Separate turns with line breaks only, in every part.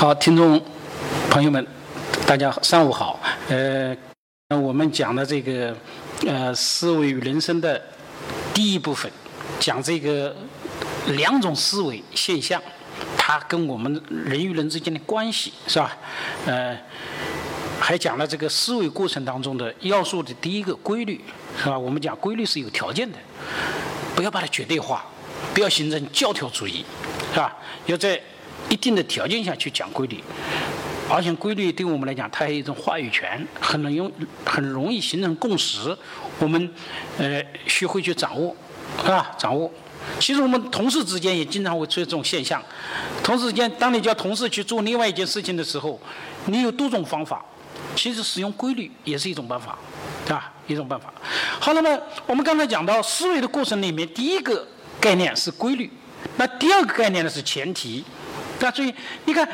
好，听众朋友们，大家上午好。呃，我们讲的这个呃思维与人生的第一部分，讲这个两种思维现象，它跟我们人与人之间的关系，是吧？呃，还讲了这个思维过程当中的要素的第一个规律，是吧？我们讲规律是有条件的，不要把它绝对化，不要形成教条主义，是吧？要在一定的条件下去讲规律，而且规律对我们来讲，它还有一种话语权，很容用很容易形成共识。我们呃学会去掌握，是吧？掌握。其实我们同事之间也经常会出现这种现象。同事之间，当你叫同事去做另外一件事情的时候，你有多种方法。其实使用规律也是一种办法，对吧？一种办法。好，那么我们刚才讲到思维的过程里面，第一个概念是规律，那第二个概念呢是前提。大家注意，你看，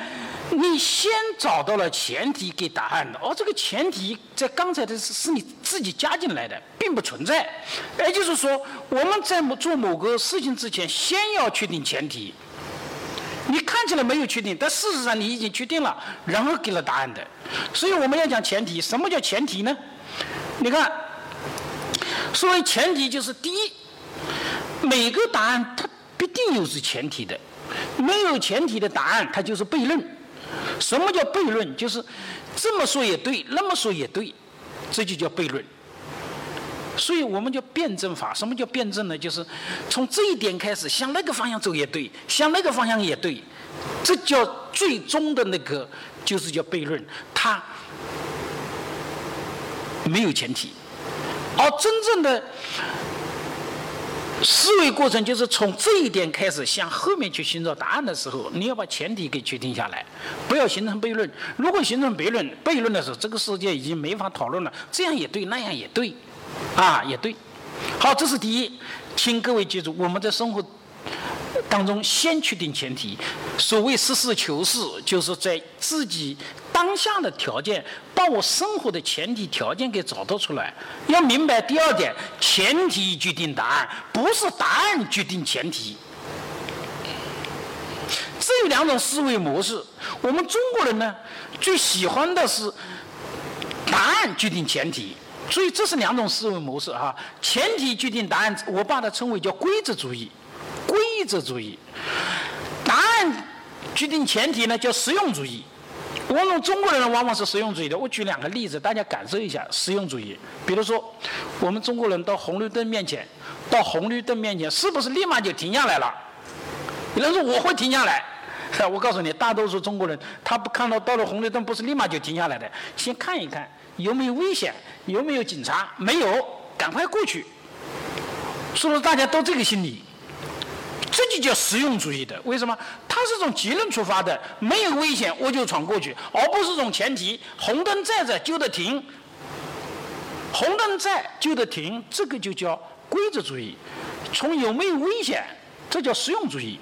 你先找到了前提给答案的，而这个前提在刚才的是是你自己加进来的，并不存在。也就是说，我们在做某个事情之前，先要确定前提。你看起来没有确定，但事实上你已经确定了，然后给了答案的。所以我们要讲前提，什么叫前提呢？你看，所谓前提就是第一，每个答案它必定有是前提的。没有前提的答案，它就是悖论。什么叫悖论？就是这么说也对，那么说也对，这就叫悖论。所以我们叫辩证法。什么叫辩证呢？就是从这一点开始，向那个方向走也对，向那个方向也对，这叫最终的那个，就是叫悖论。它没有前提，而真正的。思维过程就是从这一点开始向后面去寻找答案的时候，你要把前提给确定下来，不要形成悖论。如果形成悖论，悖论的时候，这个世界已经没法讨论了。这样也对，那样也对，啊，也对。好，这是第一，请各位记住，我们在生活。当中先确定前提，所谓实事求是，就是在自己当下的条件，把我生活的前提条件给找到出来。要明白第二点，前提决定答案，不是答案决定前提。这两种思维模式。我们中国人呢，最喜欢的是答案决定前提，所以这是两种思维模式哈。前提决定答案，我把它称为叫规则主义。规则主义，答案决定前提呢，叫实用主义。我们中国人，往往是实用主义的。我举两个例子，大家感受一下实用主义。比如说，我们中国人到红绿灯面前，到红绿灯面前，是不是立马就停下来了？有人说我会停下来，我告诉你，大多数中国人他不看到到了红绿灯，不是立马就停下来的，先看一看有没有危险，有没有警察，没有，赶快过去。是不是大家都这个心理？这就叫实用主义的，为什么？它是从结论出发的，没有危险我就闯过去，而不是从前提，红灯在这就得停，红灯在就得停，这个就叫规则主义。从有没有危险，这叫实用主义。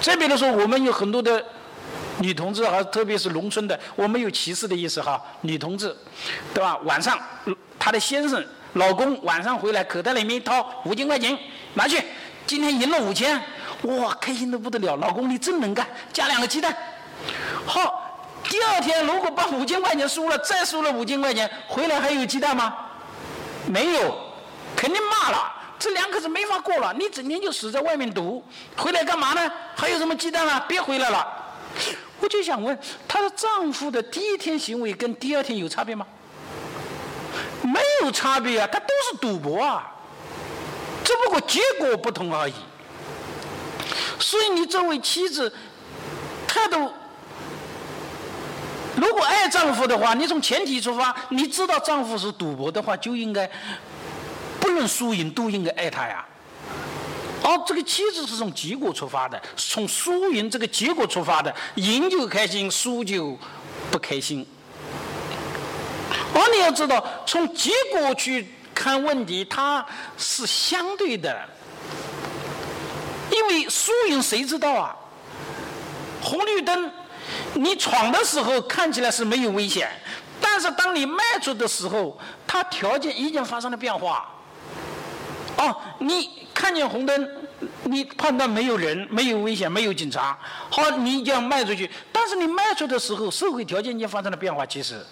再比如说，我们有很多的女同志，还特别是农村的，我没有歧视的意思哈，女同志，对吧？晚上她的先生、老公晚上回来，口袋里面掏五千块钱，拿去。今天赢了五千，哇，开心的不得了！老公你真能干，加两个鸡蛋。好，第二天如果把五千块钱输了，再输了五千块钱，回来还有鸡蛋吗？没有，肯定骂了。这两口子没法过了，你整天就死在外面赌，回来干嘛呢？还有什么鸡蛋啊？别回来了。我就想问，她的丈夫的第一天行为跟第二天有差别吗？没有差别啊，他都是赌博啊。只不过结果不同而已。所以你作为妻子，态度如果爱丈夫的话，你从前提出发，你知道丈夫是赌博的话，就应该不论输赢都应该爱他呀。而这个妻子是从结果出发的，从输赢这个结果出发的，赢就开心，输就不开心。而你要知道，从结果去。看问题，它是相对的，因为输赢谁知道啊？红绿灯，你闯的时候看起来是没有危险，但是当你迈出的时候，它条件已经发生了变化。哦，你看见红灯，你判断没有人，没有危险，没有警察，好，你就要迈出去。但是你迈出的时候，社会条件已经发生了变化，其实，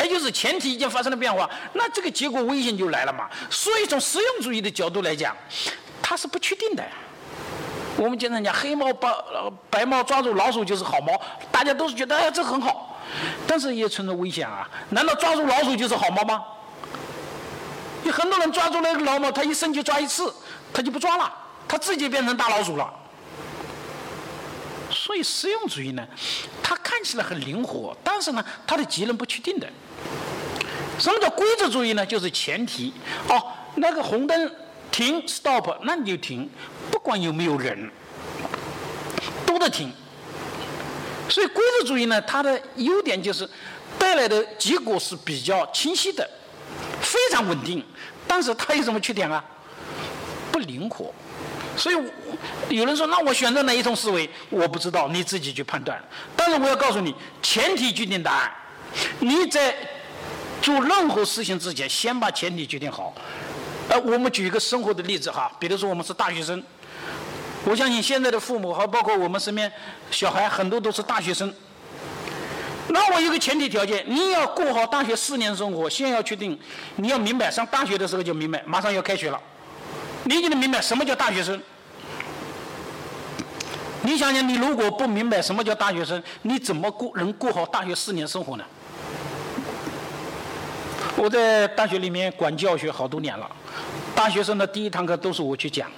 也就是前提已经发生了变化，那这个结果危险就来了嘛。所以从实用主义的角度来讲，它是不确定的呀。我们经常讲黑猫把白猫抓住老鼠就是好猫，大家都是觉得哎这很好，但是也存在危险啊。难道抓住老鼠就是好猫吗？有很多人抓住那个老猫，他一生就抓一次，他就不抓了，他自己变成大老鼠了。所以实用主义呢，它看起来很灵活，但是呢，它的结论不确定的。什么叫规则主义呢？就是前提哦，那个红灯停 stop，那你就停，不管有没有人，都得停。所以规则主义呢，它的优点就是带来的结果是比较清晰的，非常稳定。但是它有什么缺点啊？不灵活。所以有人说，那我选择哪一种思维？我不知道，你自己去判断。但是我要告诉你，前提决定答案。你在做任何事情之前，先把前提决定好。呃，我们举一个生活的例子哈，比如说我们是大学生，我相信现在的父母和包括我们身边小孩很多都是大学生。那我有个前提条件，你要过好大学四年生活，先要确定，你要明白，上大学的时候就明白，马上要开学了。你就能明白什么叫大学生？你想想，你如果不明白什么叫大学生，你怎么过能过好大学四年生活呢？我在大学里面管教学好多年了，大学生的第一堂课都是我去讲，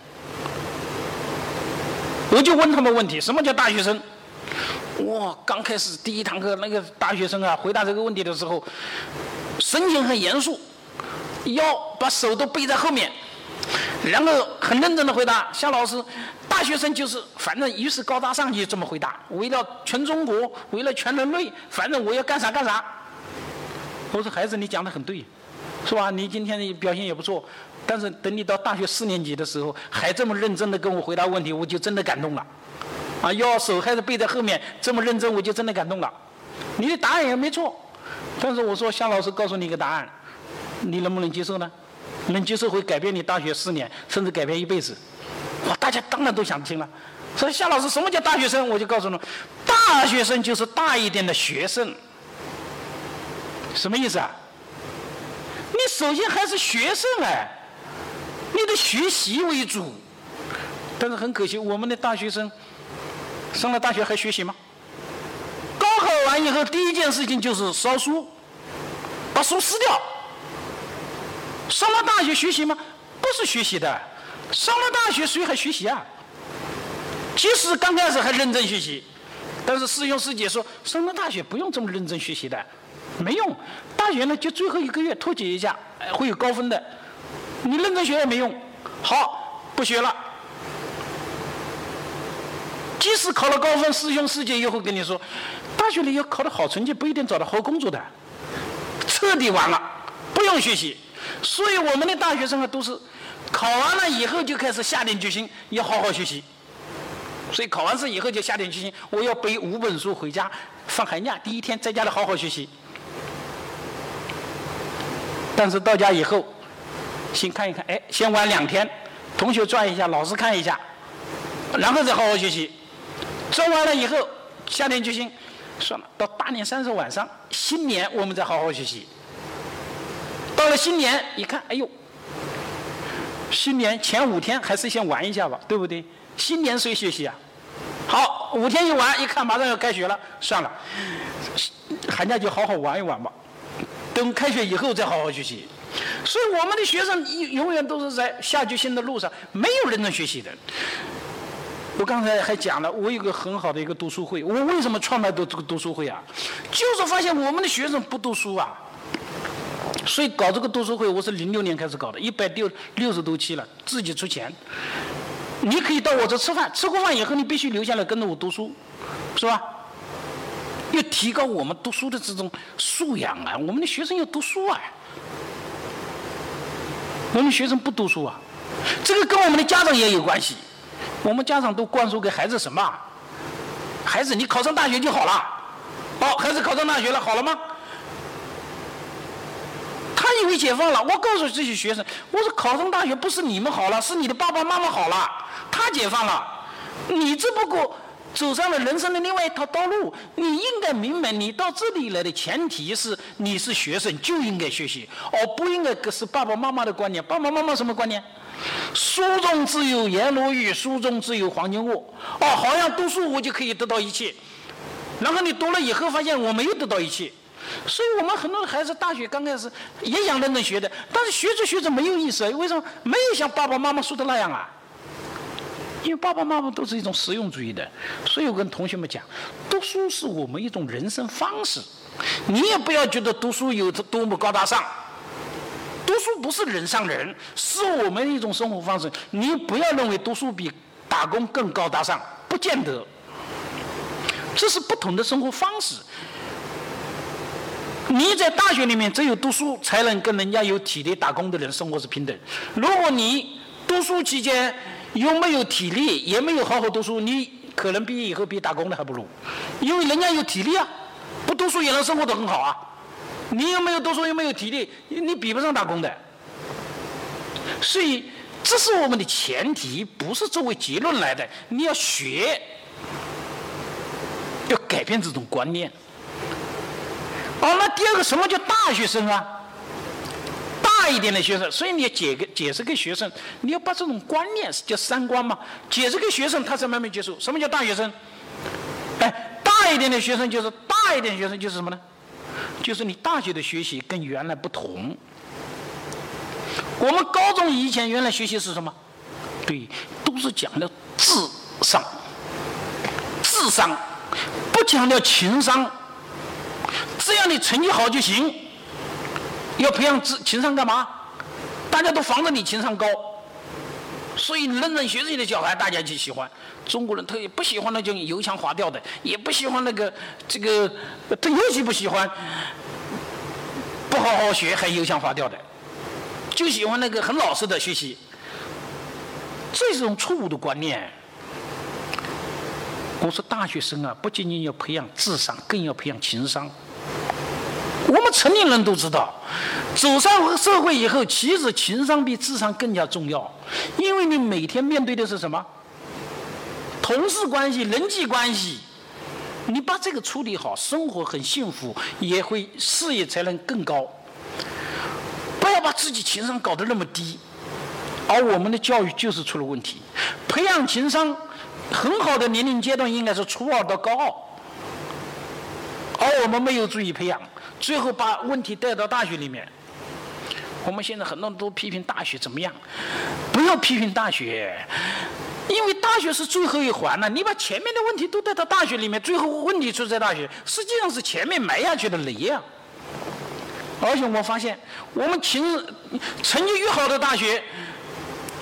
我就问他们问题：什么叫大学生？哇，刚开始第一堂课那个大学生啊，回答这个问题的时候，神情很严肃，腰把手都背在后面。然后很认真的回答，夏老师，大学生就是反正于是高大上就这么回答，为了全中国，为了全人类，反正我要干啥干啥。我说孩子，你讲的很对，是吧？你今天表现也不错，但是等你到大学四年级的时候，还这么认真的跟我回答问题，我就真的感动了。啊，要手还是背在后面这么认真，我就真的感动了。你的答案也没错，但是我说夏老师告诉你一个答案，你能不能接受呢？能接受会改变你大学四年，甚至改变一辈子。哇，大家当然都想听了。所以夏老师，什么叫大学生？我就告诉你，大学生就是大一点的学生。什么意思啊？你首先还是学生哎，你的学习为主。但是很可惜，我们的大学生上了大学还学习吗？高考完以后，第一件事情就是烧书，把书撕掉。上了大学学习吗？不是学习的，上了大学谁还学习啊？即使刚开始还认真学习，但是师兄师姐说上了大学不用这么认真学习的，没用。大学呢就最后一个月脱节一下，会有高分的。你认真学也没用。好，不学了。即使考了高分，师兄师姐也会跟你说，大学里要考的好成绩不一定找到好工作的，彻底完了，不用学习。所以我们的大学生啊，都是考完了以后就开始下定决心要好好学习。所以考完试以后就下定决心，我要背五本书回家，放寒假第一天在家里好好学习。但是到家以后，先看一看，哎，先玩两天，同学转一下，老师看一下，然后再好好学习。转完了以后，下定决心，算了，到大年三十晚上，新年我们再好好学习。到了新年，一看，哎呦，新年前五天还是先玩一下吧，对不对？新年谁学习啊？好，五天一玩，一看马上要开学了，算了，寒假就好好玩一玩吧，等开学以后再好好学习。所以我们的学生永远都是在下决心的路上，没有认真学习的。我刚才还讲了，我有个很好的一个读书会，我为什么创办的这个读书会啊？就是发现我们的学生不读书啊。所以搞这个读书会，我是零六年开始搞的，一百六六十多期了，自己出钱。你可以到我这吃饭，吃过饭以后你必须留下来跟着我读书，是吧？要提高我们读书的这种素养啊！我们的学生要读书啊！我们学生不读书啊，这个跟我们的家长也有关系。我们家长都灌输给孩子什么？孩子，你考上大学就好了。好，孩子考上大学了，好了吗？他以为解放了，我告诉这些学生，我说考上大学不是你们好了，是你的爸爸妈妈好了，他解放了，你只不过走上了人生的另外一条道路。你应该明白，你到这里来的前提是你是学生就应该学习，而不应该是爸爸妈妈的观念。爸爸妈妈什么观念？书中自有颜如玉，书中自有黄金屋。哦，好像读书我就可以得到一切。然后你读了以后发现我没有得到一切。所以我们很多孩子大学刚开始也想认真学的，但是学着学着没有意思，为什么？没有像爸爸妈妈说的那样啊？因为爸爸妈妈都是一种实用主义的，所以我跟同学们讲，读书是我们一种人生方式，你也不要觉得读书有多么高大上，读书不是人上人，是我们一种生活方式。你不要认为读书比打工更高大上，不见得，这是不同的生活方式。你在大学里面只有读书才能跟人家有体力打工的人生活是平等。如果你读书期间又没有体力，也没有好好读书，你可能毕业以后比打工的还不如，因为人家有体力啊，不读书也能生活得很好啊。你又没有读书又没有体力，你比不上打工的。所以这是我们的前提，不是作为结论来的。你要学，要改变这种观念。哦，那第二个什么叫大学生啊？一点的学生，所以你要解个解释给学生，你要把这种观念是叫三观嘛？解释给学生，他才慢慢接受。什么叫大学生？哎，大一点的学生就是大一点学生就是什么呢？就是你大学的学习跟原来不同。我们高中以前原来学习是什么？对，都是讲的智商，智商，不强调情商。只要你成绩好就行，要培养智情商干嘛？大家都防着你情商高，所以认真学习的小孩大家就喜欢。中国人特别不喜欢那种油腔滑调的，也不喜欢那个这个，他尤其不喜欢不好好学还油腔滑调的，就喜欢那个很老实的学习。这是种错误的观念。我说大学生啊，不仅仅要培养智商，更要培养情商。成年人都知道，走上社会以后，其实情商比智商更加重要。因为你每天面对的是什么？同事关系、人际关系，你把这个处理好，生活很幸福，也会事业才能更高。不要把自己情商搞得那么低。而我们的教育就是出了问题。培养情商很好的年龄阶段应该是初二到高二，而我们没有注意培养。最后把问题带到大学里面。我们现在很多人都批评大学怎么样？不要批评大学，因为大学是最后一环了。你把前面的问题都带到大学里面，最后问题出在大学，实际上是前面埋下去的雷呀。而且我发现，我们情成绩越好的大学，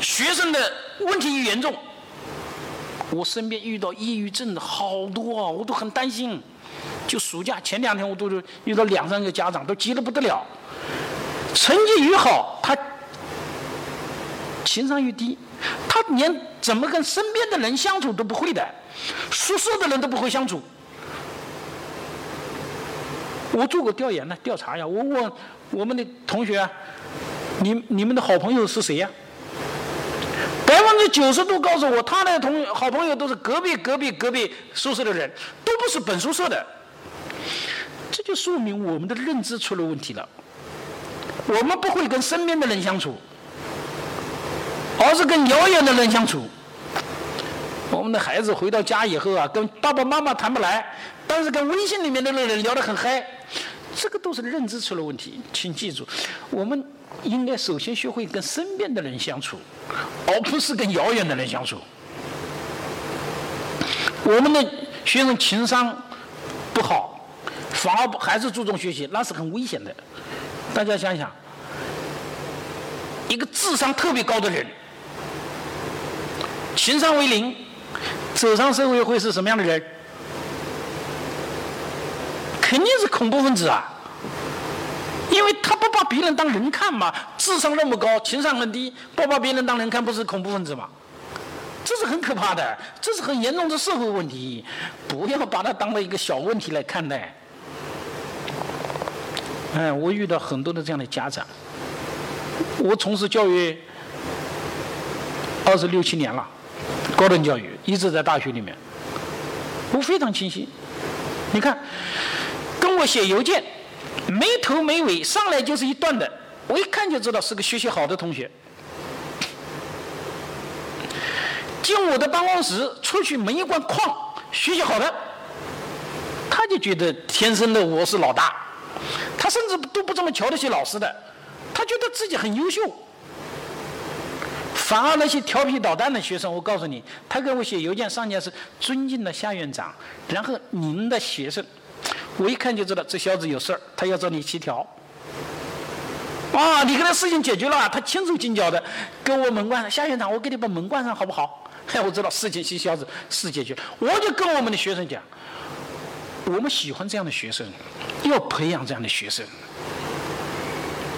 学生的问题越严重。我身边遇到抑郁症的好多啊，我都很担心。就暑假前两天，我都是遇到两三个家长，都急得不得了。成绩越好，他情商越低，他连怎么跟身边的人相处都不会的，宿舍的人都不会相处。我做过调研呢，调查呀，我问我们的同学，你你们的好朋友是谁呀？百分之九十都告诉我，他的同好朋友都是隔壁隔壁隔壁宿舍的人，都不是本宿舍的。这就说明我们的认知出了问题了。我们不会跟身边的人相处，而是跟遥远的人相处。我们的孩子回到家以后啊，跟爸爸妈妈谈不来，但是跟微信里面的那人聊得很嗨。这个都是认知出了问题。请记住，我们应该首先学会跟身边的人相处，而不是跟遥远的人相处。我们的学生情商不好。反而还是注重学习，那是很危险的。大家想想，一个智商特别高的人，情商为零，走上社会会是什么样的人？肯定是恐怖分子啊！因为他不把别人当人看嘛，智商那么高，情商很低，不把别人当人看，不是恐怖分子吗？这是很可怕的，这是很严重的社会问题，不要把它当做一个小问题来看待。哎，我遇到很多的这样的家长。我从事教育二十六七年了，高等教育一直在大学里面。我非常清晰。你看，跟我写邮件，没头没尾，上来就是一段的，我一看就知道是个学习好的同学。进我的办公室，出去门一关，哐，学习好的，他就觉得天生的我是老大，他甚至都不这么瞧得起老师的，他觉得自己很优秀。反而那些调皮捣蛋的学生，我告诉你，他给我写邮件上面是尊敬的夏院长，然后您的学生，我一看就知道这小子有事儿，他要找你协调。啊，你跟他事情解决了，他轻手轻脚的给我门关上，夏院长，我给你把门关上好不好？哎，我知道事情这小子事解决，我就跟我们的学生讲，我们喜欢这样的学生，要培养这样的学生。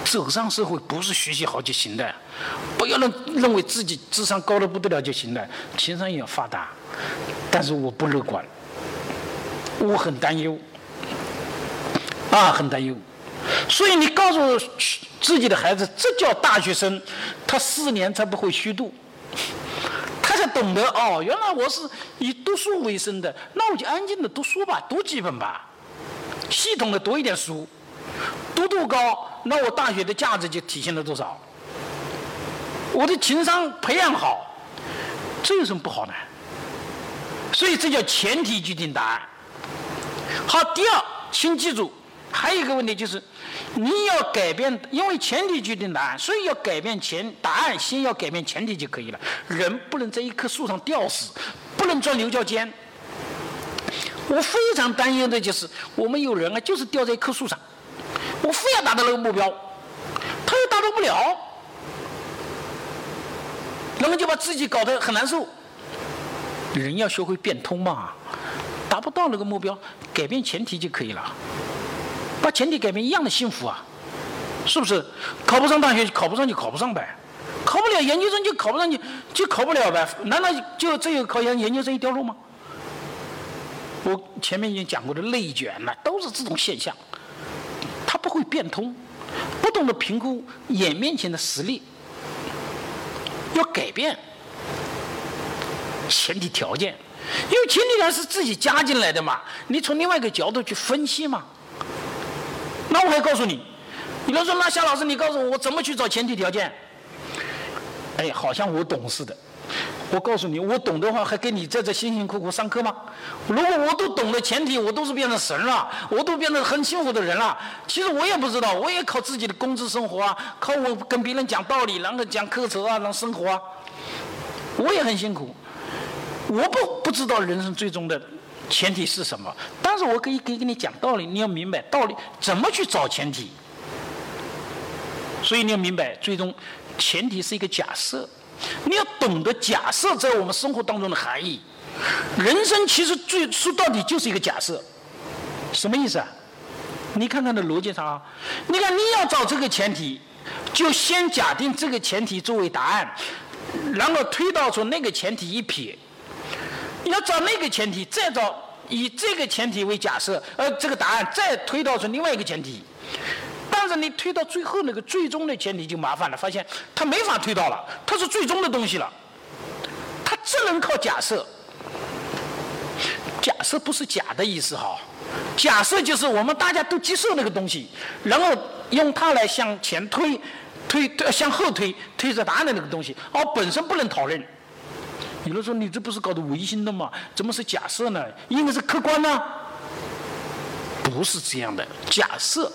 走上社会不是学习好就行的，不要认认为自己智商高的不得了就行了，情商也要发达。但是我不乐观，我很担忧，啊，很担忧。所以你告诉自己的孩子，这叫大学生，他四年才不会虚度，才懂得哦，原来我是以读书为生的，那我就安静的读书吧，读几本吧，系统的读一点书。读度高，那我大学的价值就体现了多少？我的情商培养好，这有什么不好呢？所以这叫前提决定答案。好，第二，请记住，还有一个问题就是，你要改变，因为前提决定答案，所以要改变前答案，先要改变前提就可以了。人不能在一棵树上吊死，不能钻牛角尖。我非常担忧的就是，我们有人啊，就是吊在一棵树上。我非要达到那个目标，他又达到不了，那么就把自己搞得很难受。人要学会变通嘛，达不到那个目标，改变前提就可以了，把前提改变一样的幸福啊，是不是？考不上大学，考不上就考不上呗，考不了研究生就考不上去，就考不了呗，难道就只有考研研究生一条路吗？我前面已经讲过的内卷了，都是这种现象。他不会变通，不懂得评估眼面前的实力，要改变前提条件，因为前提条件是自己加进来的嘛，你从另外一个角度去分析嘛。那我还告诉你，你要说那夏老师，你告诉我我怎么去找前提条件？哎，好像我懂似的。我告诉你，我懂的话，还给你在这辛辛苦苦上课吗？如果我都懂的前提，我都是变成神了，我都变成很幸福的人了。其实我也不知道，我也靠自己的工资生活啊，靠我跟别人讲道理，然后讲课程啊，然后生活啊。我也很辛苦，我不不知道人生最终的前提是什么，但是我可以可以跟你讲道理，你要明白道理怎么去找前提。所以你要明白，最终前提是一个假设。你要懂得假设在我们生活当中的含义。人生其实最说到底就是一个假设，什么意思啊？你看看的逻辑上啊，你看你要找这个前提，就先假定这个前提作为答案，然后推导出那个前提一撇。要找那个前提，再找以这个前提为假设，而这个答案再推导出另外一个前提。但是你推到最后那个最终的前提就麻烦了，发现它没法推到了，它是最终的东西了，它只能靠假设。假设不是假的意思哈，假设就是我们大家都接受那个东西，然后用它来向前推，推向后推，推着答案的那个东西，而本身不能讨论。有人说你这不是搞的唯心的吗？怎么是假设呢？应该是客观呢？不是这样的，假设。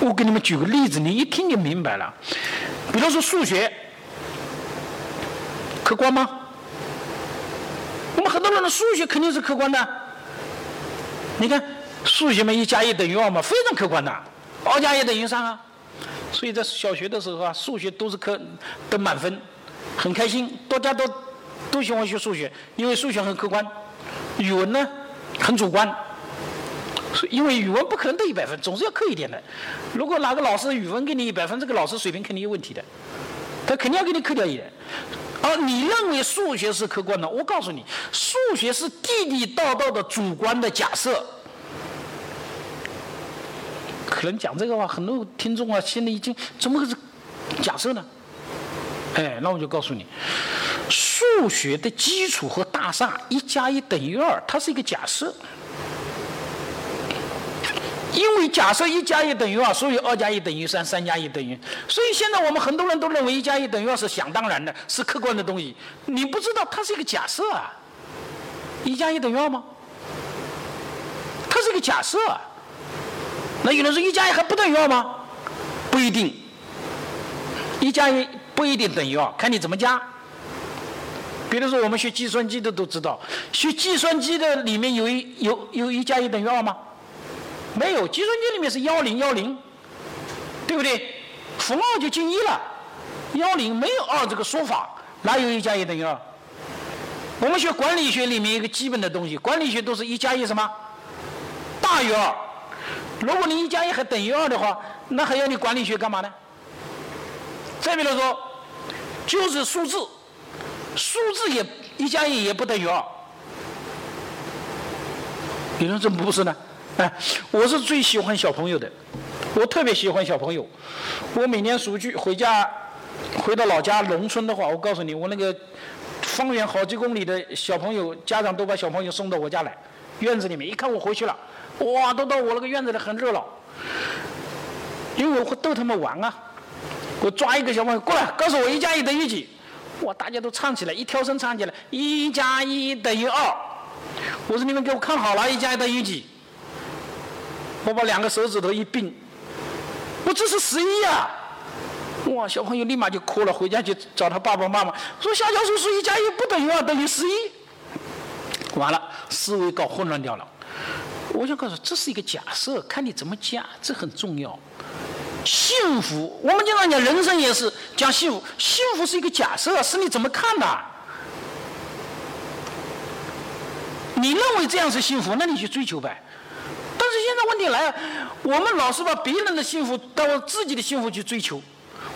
我给你们举个例子，你一听就明白了。比如说数学，客观吗？我们很多人的数学肯定是客观的。你看，数学嘛，一加一等于二嘛，非常客观的。二加一等于三啊。所以在小学的时候啊，数学都是科得满分，很开心，大家都都喜欢学数学，因为数学很客观。语文呢，很主观。因为语文不可能得一百分，总是要扣一点的。如果哪个老师语文给你一百分，这个老师水平肯定有问题的，他肯定要给你扣掉一点。而你认为数学是客观的，我告诉你，数学是地地道道的主观的假设。可能讲这个话，很多听众啊，心里已经怎么会是假设呢？哎，那我就告诉你，数学的基础和大厦一加一等于二，它是一个假设。因为假设一加一等于二，所以二加一等于三，三加一等于。所以现在我们很多人都认为一加一等于二是想当然的，是客观的东西。你不知道它是一个假设啊。一加一等于二吗？它是一个假设。那有人说一加一还不等于二吗？不一定。一加一不一定等于二，看你怎么加。比如说我们学计算机的都知道，学计算机的里面有一有有一加一等于二吗？没有，计算机里面是幺零幺零，对不对？负二就进一了，幺零没有二这个说法，哪有一加一等于二？我们学管理学里面一个基本的东西，管理学都是一加一什么大于二。如果你一加一还等于二的话，那还要你管理学干嘛呢？再比如说，就是数字，数字也一加一也不等于二。你说这不是呢？哎，我是最喜欢小朋友的，我特别喜欢小朋友。我每年暑假回家，回到老家农村的话，我告诉你，我那个方圆好几公里的小朋友，家长都把小朋友送到我家来，院子里面一看我回去了，哇，都到我那个院子里很热闹，因为我会逗他们玩啊。我抓一个小朋友过来，告诉我一加一等于几？哇，大家都唱起来，一跳声唱起来，一加一等于二。我说你们给我看好了，一加一等于几？我把两个手指头一并，我这是十一呀！哇，小朋友立马就哭了，回家去找他爸爸妈妈，说小教叔叔一加一不等于二，等于十一。完了，思维搞混乱掉了。我想告诉，这是一个假设，看你怎么加，这很重要。幸福，我们经常讲人生也是讲幸福，幸福是一个假设，是你怎么看的。你认为这样是幸福，那你去追求呗。但是现在问题来了，我们老是把别人的幸福当自己的幸福去追求，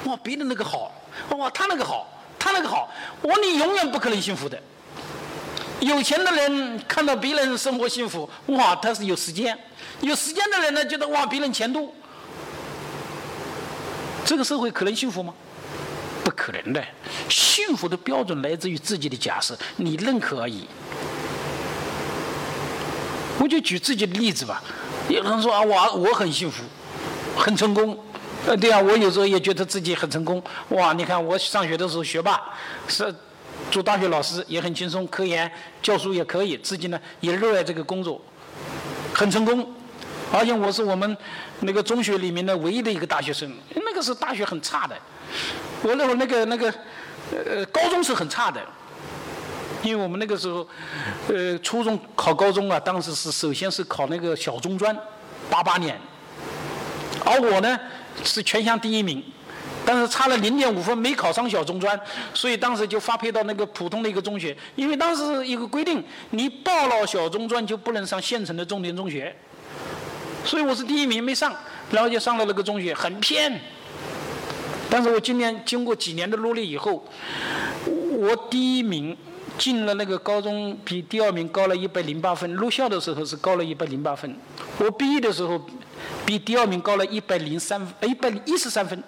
哇，别人那个好，哇，他那个好，他那个好，我你永远不可能幸福的。有钱的人看到别人生活幸福，哇，他是有时间；有时间的人呢，觉得哇，别人钱多。这个社会可能幸福吗？不可能的。幸福的标准来自于自己的假设，你认可而已。我就举自己的例子吧。有人说啊，我我很幸福，很成功，呃，对啊，我有时候也觉得自己很成功。哇，你看我上学的时候学霸，是做大学老师也很轻松，科研教书也可以，自己呢也热爱这个工作，很成功。而且我是我们那个中学里面的唯一的一个大学生，个是大学很差的，我那会那个那个呃高中是很差的。因为我们那个时候，呃，初中考高中啊，当时是首先是考那个小中专，八八年，而我呢是全乡第一名，但是差了零点五分没考上小中专，所以当时就发配到那个普通的一个中学。因为当时一个规定，你报了小中专就不能上县城的重点中学，所以我是第一名没上，然后就上了那个中学，很偏。但是我今年经过几年的努力以后，我第一名。进了那个高中，比第二名高了一百零八分。入校的时候是高了一百零八分。我毕业的时候，比第二名高了一百零三，一百一十三分。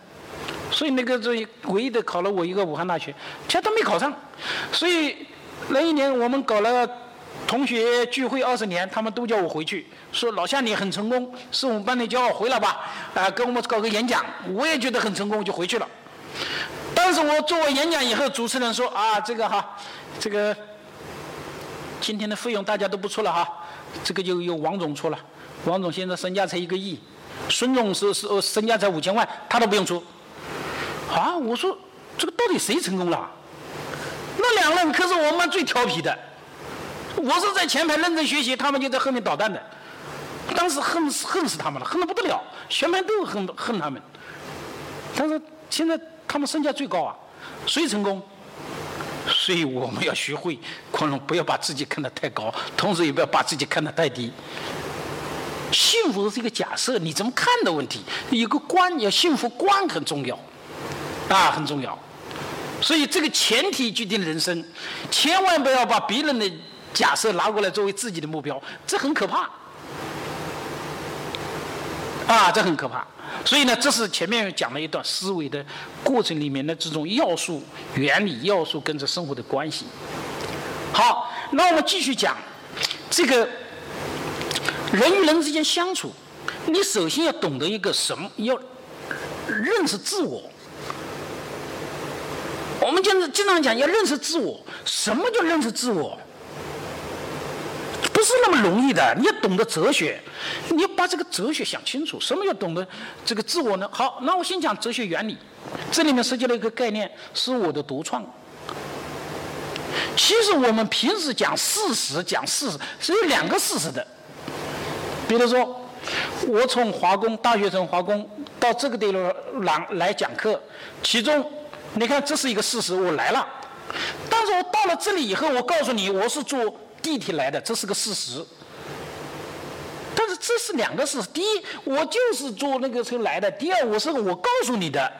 所以那个这唯一的考了我一个武汉大学，其他都没考上。所以那一年我们搞了同学聚会二十年，他们都叫我回去，说老夏你很成功，是我们班的骄傲，回来吧，啊，给我们搞个演讲。我也觉得很成功，就回去了。但是我做完演讲以后，主持人说啊，这个哈。这个今天的费用大家都不出了哈，这个就由王总出了。王总现在身价才一个亿，孙总是是身价才五千万，他都不用出。啊，我说这个到底谁成功了？那两人可是我们班最调皮的，我是在前排认真学习，他们就在后面捣蛋的。当时恨死恨死他们了，恨得不得了，全班都恨恨他们。但是现在他们身价最高啊，谁成功？所以我们要学会宽容，不要把自己看得太高，同时也不要把自己看得太低。幸福是一个假设，你怎么看的问题？有个观，要幸福观很重要，啊，很重要。所以这个前提决定人生，千万不要把别人的假设拿过来作为自己的目标，这很可怕。啊，这很可怕。所以呢，这是前面讲了一段思维的过程里面的这种要素、原理、要素跟着生活的关系。好，那我们继续讲这个人与人之间相处，你首先要懂得一个什么？要认识自我。我们经常经常讲要认识自我，什么叫认识自我？是那么容易的。你要懂得哲学，你要把这个哲学想清楚。什么叫懂得这个自我呢？好，那我先讲哲学原理。这里面涉及了一个概念，是我的独创。其实我们平时讲事实，讲事实是有两个事实的。比如说，我从华工大学城华工到这个地方来来讲课，其中。你看，这是一个事实，我来了。但是我到了这里以后，我告诉你，我是做地铁来的，这是个事实。但是这是两个事实：第一，我就是坐那个车来的；第二，我是我告诉你的。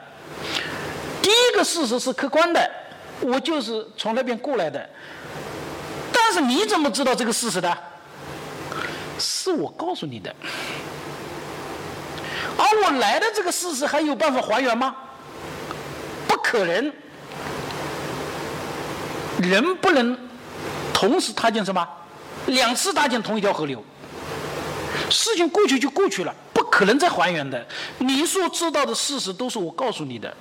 第一个事实是客观的，我就是从那边过来的。但是你怎么知道这个事实的？是我告诉你的。而我来的这个事实还有办法还原吗？不可能人不能同时踏进什么？两次踏进同一条河流，事情过去就过去了，不可能再还原的。你所知道的事实都是我告诉你的，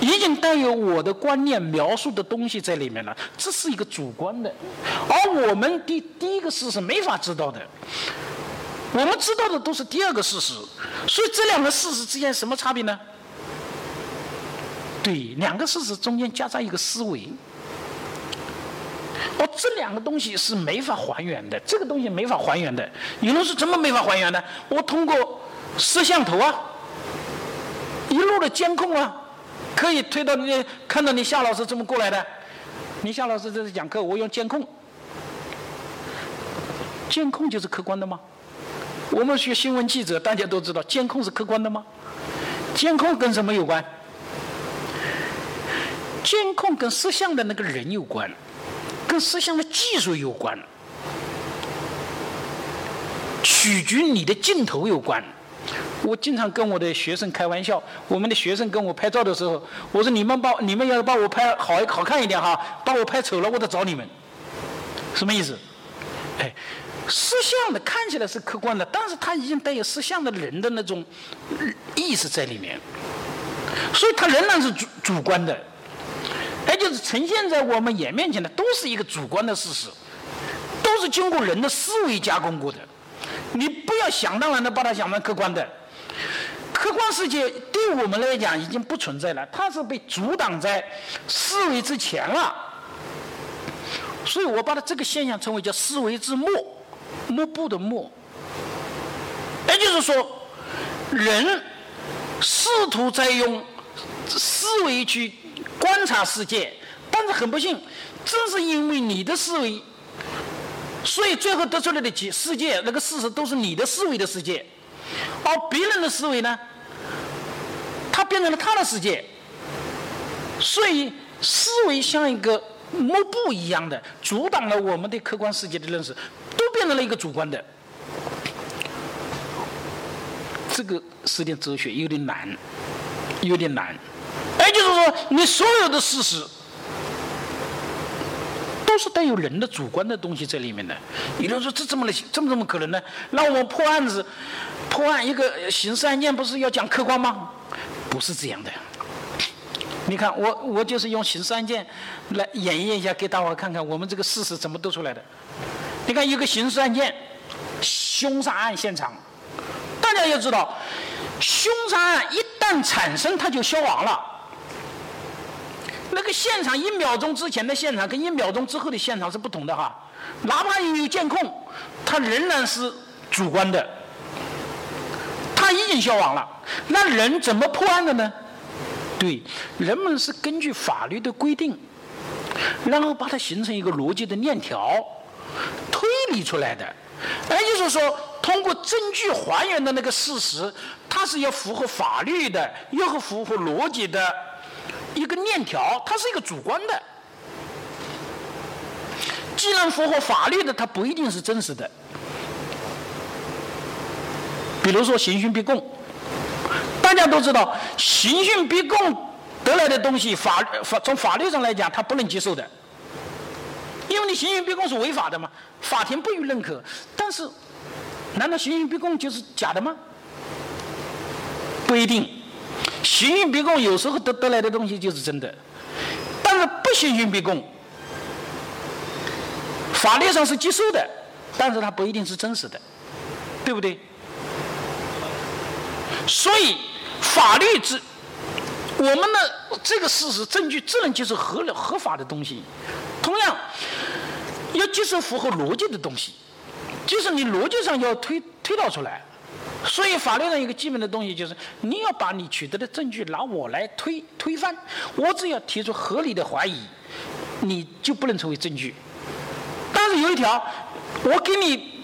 已经带有我的观念描述的东西在里面了，这是一个主观的，而我们第第一个事实没法知道的，我们知道的都是第二个事实，所以这两个事实之间什么差别呢？对，两个事实中间夹杂一个思维，哦，这两个东西是没法还原的，这个东西没法还原的。你们是怎么没法还原的？我通过摄像头啊，一路的监控啊，可以推到你看到你夏老师怎么过来的？你夏老师这是讲课，我用监控，监控就是客观的吗？我们学新闻记者，大家都知道，监控是客观的吗？监控跟什么有关？监控跟摄像的那个人有关，跟摄像的技术有关，取决于你的镜头有关。我经常跟我的学生开玩笑，我们的学生跟我拍照的时候，我说你们把你们要是把我拍好好看一点哈，把我拍丑了我得找你们。什么意思？哎，摄像的看起来是客观的，但是它已经带有摄像的人的那种意识在里面，所以它仍然是主主观的。也就是呈现在我们眼面前的，都是一个主观的事实，都是经过人的思维加工过的。你不要想当然的把它想成客观的，客观世界对我们来讲已经不存在了，它是被阻挡在思维之前了。所以我把它这个现象称为叫思维之末，幕布的末。也就是说，人试图在用思维去。观察世界，但是很不幸，正是因为你的思维，所以最后得出来的结世界那个事实都是你的思维的世界，而别人的思维呢，它变成了他的世界，所以思维像一个幕布一样的，阻挡了我们对客观世界的认识，都变成了一个主观的。这个是点哲学，有点难，有点难。也就是说，你所有的事实都是带有人的主观的东西在里面的。有人说这怎么能这么怎么可能呢？那我们破案子，破案一个刑事案件不是要讲客观吗？不是这样的。你看，我我就是用刑事案件来演绎一下，给大伙看看我们这个事实怎么得出来的。你看，一个刑事案件，凶杀案现场，大家要知道，凶杀案一旦产生，它就消亡了。那个现场一秒钟之前的现场跟一秒钟之后的现场是不同的哈，哪怕有监控，它仍然是主观的，它已经消亡了。那人怎么破案的呢？对，人们是根据法律的规定，然后把它形成一个逻辑的链条，推理出来的。也就是说，通过证据还原的那个事实，它是要符合法律的，要符合逻辑的。一个链条，它是一个主观的。既然符合法律的，它不一定是真实的。比如说刑讯逼供，大家都知道，刑讯逼供得来的东西，法法从法律上来讲，它不能接受的。因为你刑讯逼供是违法的嘛，法庭不予认可。但是，难道刑讯逼供就是假的吗？不一定，刑讯逼供有时候得得来的东西就是真的，但是不刑讯逼供，法律上是接受的，但是它不一定是真实的，对不对？所以法律之我们的这个事实证据只能接受合合法的东西，同样要接受符合逻辑的东西，就是你逻辑上要推推导出来。所以法律上一个基本的东西就是，你要把你取得的证据拿我来推推翻，我只要提出合理的怀疑，你就不能成为证据。但是有一条，我给你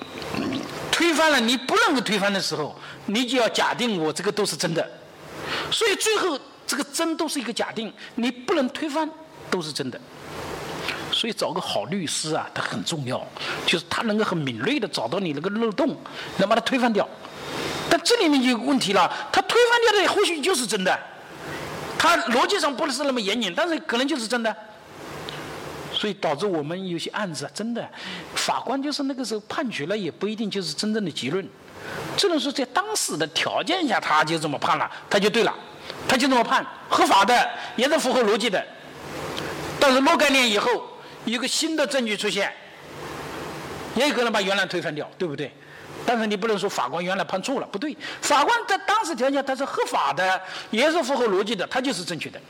推翻了，你不能够推翻的时候，你就要假定我这个都是真的。所以最后这个真都是一个假定，你不能推翻都是真的。所以找个好律师啊，他很重要，就是他能够很敏锐的找到你那个漏洞，能把它推翻掉。但这里面就有问题了，他推翻掉的或许就是真的，他逻辑上不是那么严谨，但是可能就是真的，所以导致我们有些案子，真的，法官就是那个时候判决了，也不一定就是真正的结论，只能说在当时的条件下他就这么判了，他就对了，他就这么判，合法的，也是符合逻辑的，但是若干年以后，有个新的证据出现，也有可能把原来推翻掉，对不对？但是你不能说法官原来判错了，不对。法官在当时条件他是合法的，也是符合逻辑的，他就是正确的。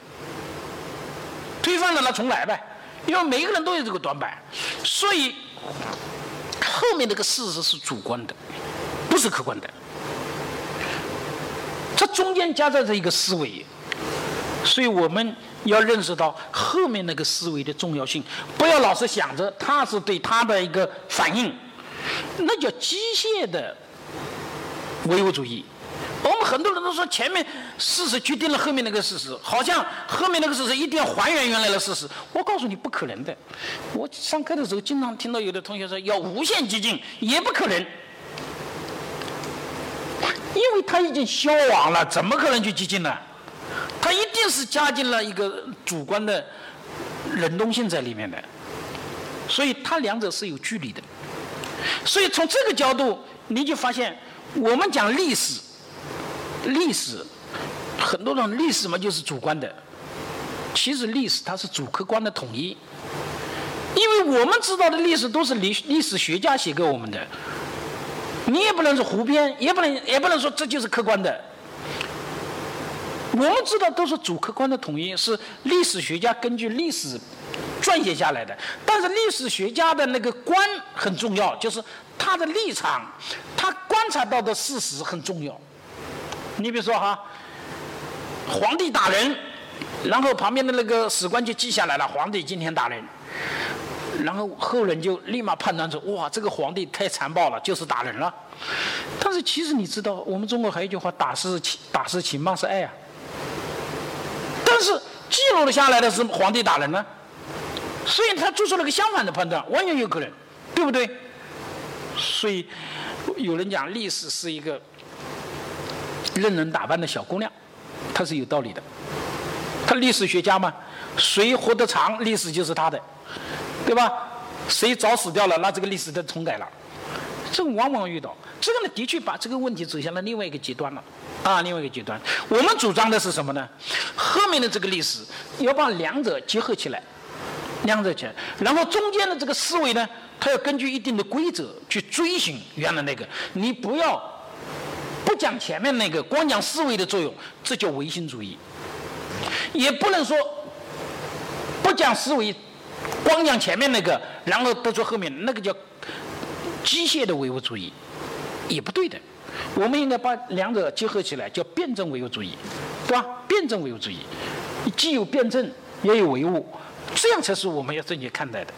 推翻了那重来呗，因为每个人都有这个短板，所以后面这个事实是主观的，不是客观的。这中间夹杂着一个思维，所以我们要认识到后面那个思维的重要性，不要老是想着他是对他的一个反应。那叫机械的唯物主义。我们很多人都说前面事实决定了后面那个事实，好像后面那个事实一定要还原原来的事实。我告诉你不可能的。我上课的时候经常听到有的同学说要无限激进，也不可能，因为他已经消亡了，怎么可能去激进呢？他一定是加进了一个主观的冷冻性在里面的，所以它两者是有距离的。所以从这个角度，你就发现，我们讲历史，历史很多种历史嘛，就是主观的。其实历史它是主客观的统一，因为我们知道的历史都是历历史学家写给我们的，你也不能说胡编，也不能也不能说这就是客观的。我们知道都是主客观的统一，是历史学家根据历史。撰写下来的，但是历史学家的那个观很重要，就是他的立场，他观察到的事实很重要。你比如说哈，皇帝打人，然后旁边的那个史官就记下来了，皇帝今天打人，然后后人就立马判断出，哇，这个皇帝太残暴了，就是打人了。但是其实你知道，我们中国还有一句话，打是情，打是情，骂是爱啊。但是记录了下来的是皇帝打人呢。所以他做出了个相反的判断，完全有可能，对不对？所以有人讲历史是一个任人打扮的小姑娘，他是有道理的。他历史学家嘛，谁活得长，历史就是他的，对吧？谁早死掉了，那这个历史就重改了。这往往遇到，这个呢，的确把这个问题走向了另外一个极端了，啊，另外一个极端。我们主张的是什么呢？后面的这个历史要把两者结合起来。两者起来，然后中间的这个思维呢，它要根据一定的规则去追寻原来那个。你不要不讲前面那个，光讲思维的作用，这叫唯心主义。也不能说不讲思维，光讲前面那个，然后得出后面那个叫机械的唯物主义，也不对的。我们应该把两者结合起来，叫辩证唯物主义，对吧？辩证唯物主义，既有辩证，也有唯物。这样才是我们要正确看待的。